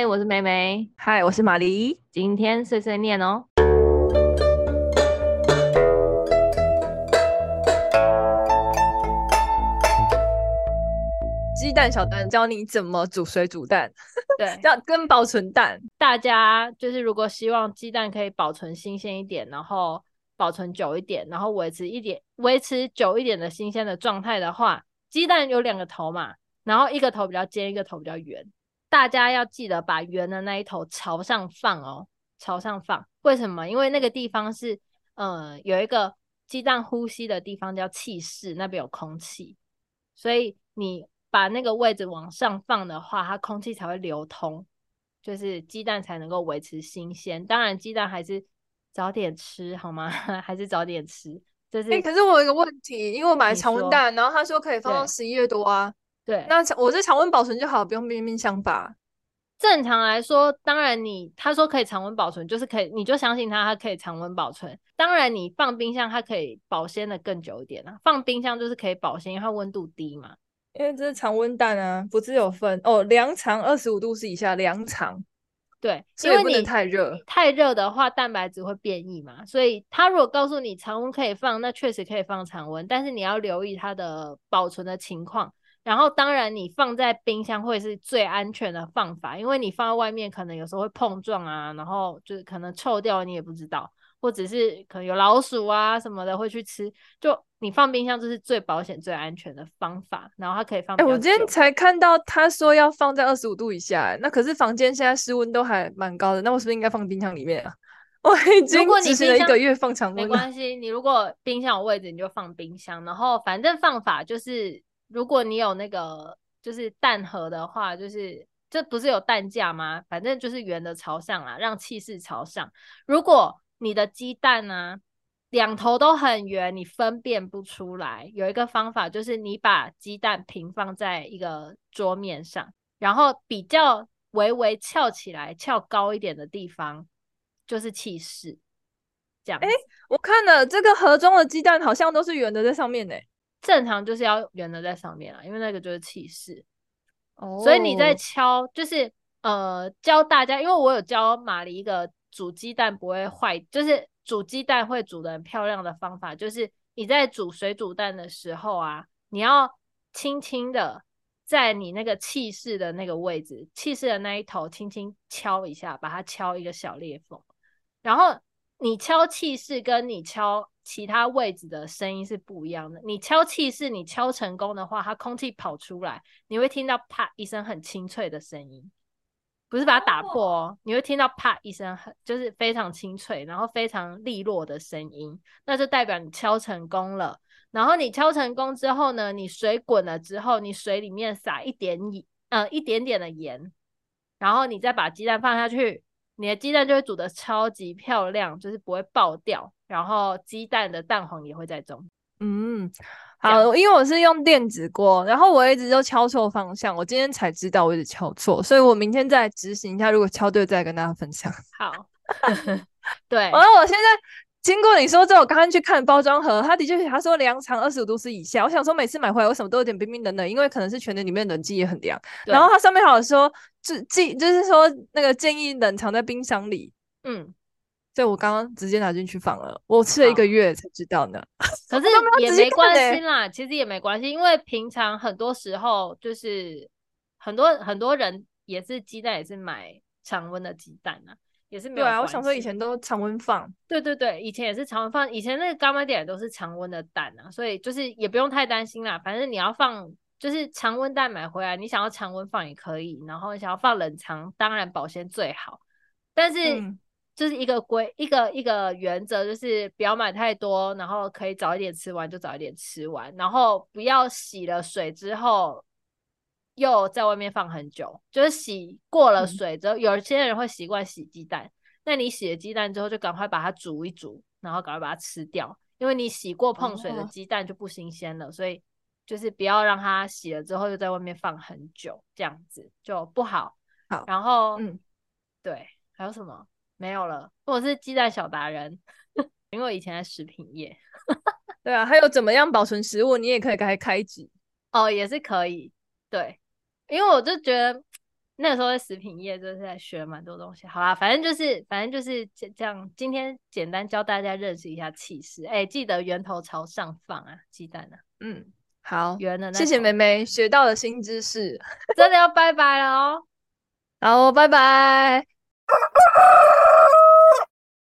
嗨，我是梅梅。嗨，我是玛丽。今天碎碎念哦。鸡蛋小蛋教你怎么煮水煮蛋，对，要跟保存蛋。大家就是如果希望鸡蛋可以保存新鲜一点，然后保存久一点，然后维持一点维持久一点的新鲜的状态的话，鸡蛋有两个头嘛。然后一个头比较尖，一个头比较圆。大家要记得把圆的那一头朝上放哦，朝上放。为什么？因为那个地方是，呃，有一个鸡蛋呼吸的地方叫气室，那边有空气，所以你把那个位置往上放的话，它空气才会流通，就是鸡蛋才能够维持新鲜。当然，鸡蛋还是早点吃好吗？还是早点吃。就是，欸，可是我有一个问题，因为我买常温蛋，然后他说可以放到十一月多啊。对，那我是常温保存就好，不用冰冰箱吧？正常来说，当然你他说可以常温保存，就是可以，你就相信他，它可以常温保存。当然你放冰箱，它可以保鲜的更久一点啊。放冰箱就是可以保鲜，因为它温度低嘛。因为这是常温蛋啊，不是有分哦，凉藏二十五度是以下凉藏。对，因为不能太热，太热的话蛋白质会变异嘛。所以他如果告诉你常温可以放，那确实可以放常温，但是你要留意它的保存的情况。然后，当然，你放在冰箱会是最安全的放法，因为你放在外面可能有时候会碰撞啊，然后就是可能臭掉，你也不知道，或者是可能有老鼠啊什么的会去吃。就你放冰箱，这是最保险、最安全的方法。然后它可以放。哎、欸，我今天才看到他说要放在二十五度以下，那可是房间现在室温都还蛮高的，那我是不是应该放冰箱里面啊？我已经只是一个月放常温，没关系。你如果冰箱有位置，你就放冰箱。然后反正放法就是。如果你有那个就是蛋盒的话，就是这不是有蛋架吗？反正就是圆的朝上啦，让气势朝上。如果你的鸡蛋呢、啊，两头都很圆，你分辨不出来，有一个方法就是你把鸡蛋平放在一个桌面上，然后比较微微翘起来、翘高一点的地方就是气势。这样，哎、欸，我看了这个盒中的鸡蛋好像都是圆的在上面呢、欸。正常就是要圆的在上面啊，因为那个就是气室。哦、oh.，所以你在敲，就是呃教大家，因为我有教玛丽一个煮鸡蛋不会坏，就是煮鸡蛋会煮的很漂亮的方法，就是你在煮水煮蛋的时候啊，你要轻轻的在你那个气室的那个位置，气室的那一头轻轻敲一下，把它敲一个小裂缝，然后你敲气室跟你敲。其他位置的声音是不一样的。你敲气室，你敲成功的话，它空气跑出来，你会听到啪一声很清脆的声音，不是把它打破哦，你会听到啪一声很就是非常清脆，然后非常利落的声音，那就代表你敲成功了。然后你敲成功之后呢，你水滚了之后，你水里面撒一点盐，呃，一点点的盐，然后你再把鸡蛋放下去。你的鸡蛋就会煮的超级漂亮，就是不会爆掉，然后鸡蛋的蛋黄也会在中。嗯，好，因为我是用电子锅，然后我一直都敲错方向，我今天才知道我一直敲错，所以我明天再执行一下，如果敲对再跟大家分享。好，对，然后我现在。经过你说这，我刚刚去看包装盒，它的确他说凉藏二十五度 C 以下。我想说每次买回来为什么都有点冰冰冷冷？因为可能是全年里面冷气也很凉。然后它上面好像说，就建就是说那个建议冷藏在冰箱里。嗯，所以我刚刚直接拿进去放了。我吃了一个月才知道呢。可是 也没关系啦，其实也没关系，因为平常很多时候就是很多很多人也是鸡蛋也是买常温的鸡蛋啊。也是没有。对啊，我想说以前都常温放。对对对，以前也是常温放。以前那个柑仔店都是常温的蛋啊，所以就是也不用太担心啦。反正你要放，就是常温蛋买回来，你想要常温放也可以。然后你想要放冷藏，当然保鲜最好。但是就是一个规、嗯、一个一个原则，就是不要买太多，然后可以早一点吃完就早一点吃完，然后不要洗了水之后。又在外面放很久，就是洗过了水之后，嗯、有些人会习惯洗鸡蛋。那你洗了鸡蛋之后，就赶快把它煮一煮，然后赶快把它吃掉，因为你洗过碰水的鸡蛋就不新鲜了，哦，所以就是不要让它洗了之后又在外面放很久，这样子就不好。好，然后嗯，对，还有什么？没有了。我是鸡蛋小达人，因为我以前在食品业。对啊，还有怎么样保存食物，你也可以开开机哦，也是可以。对。因为我就觉得那个时候在食品业就是在学蛮多东西。好啦，反正就是反正就是这这样。今天简单教大家认识一下气势。哎、欸，记得源头朝上放啊，鸡蛋啊。嗯，好，圆的。谢谢妹妹学到了新知识，真的要拜拜了哦。好，拜拜。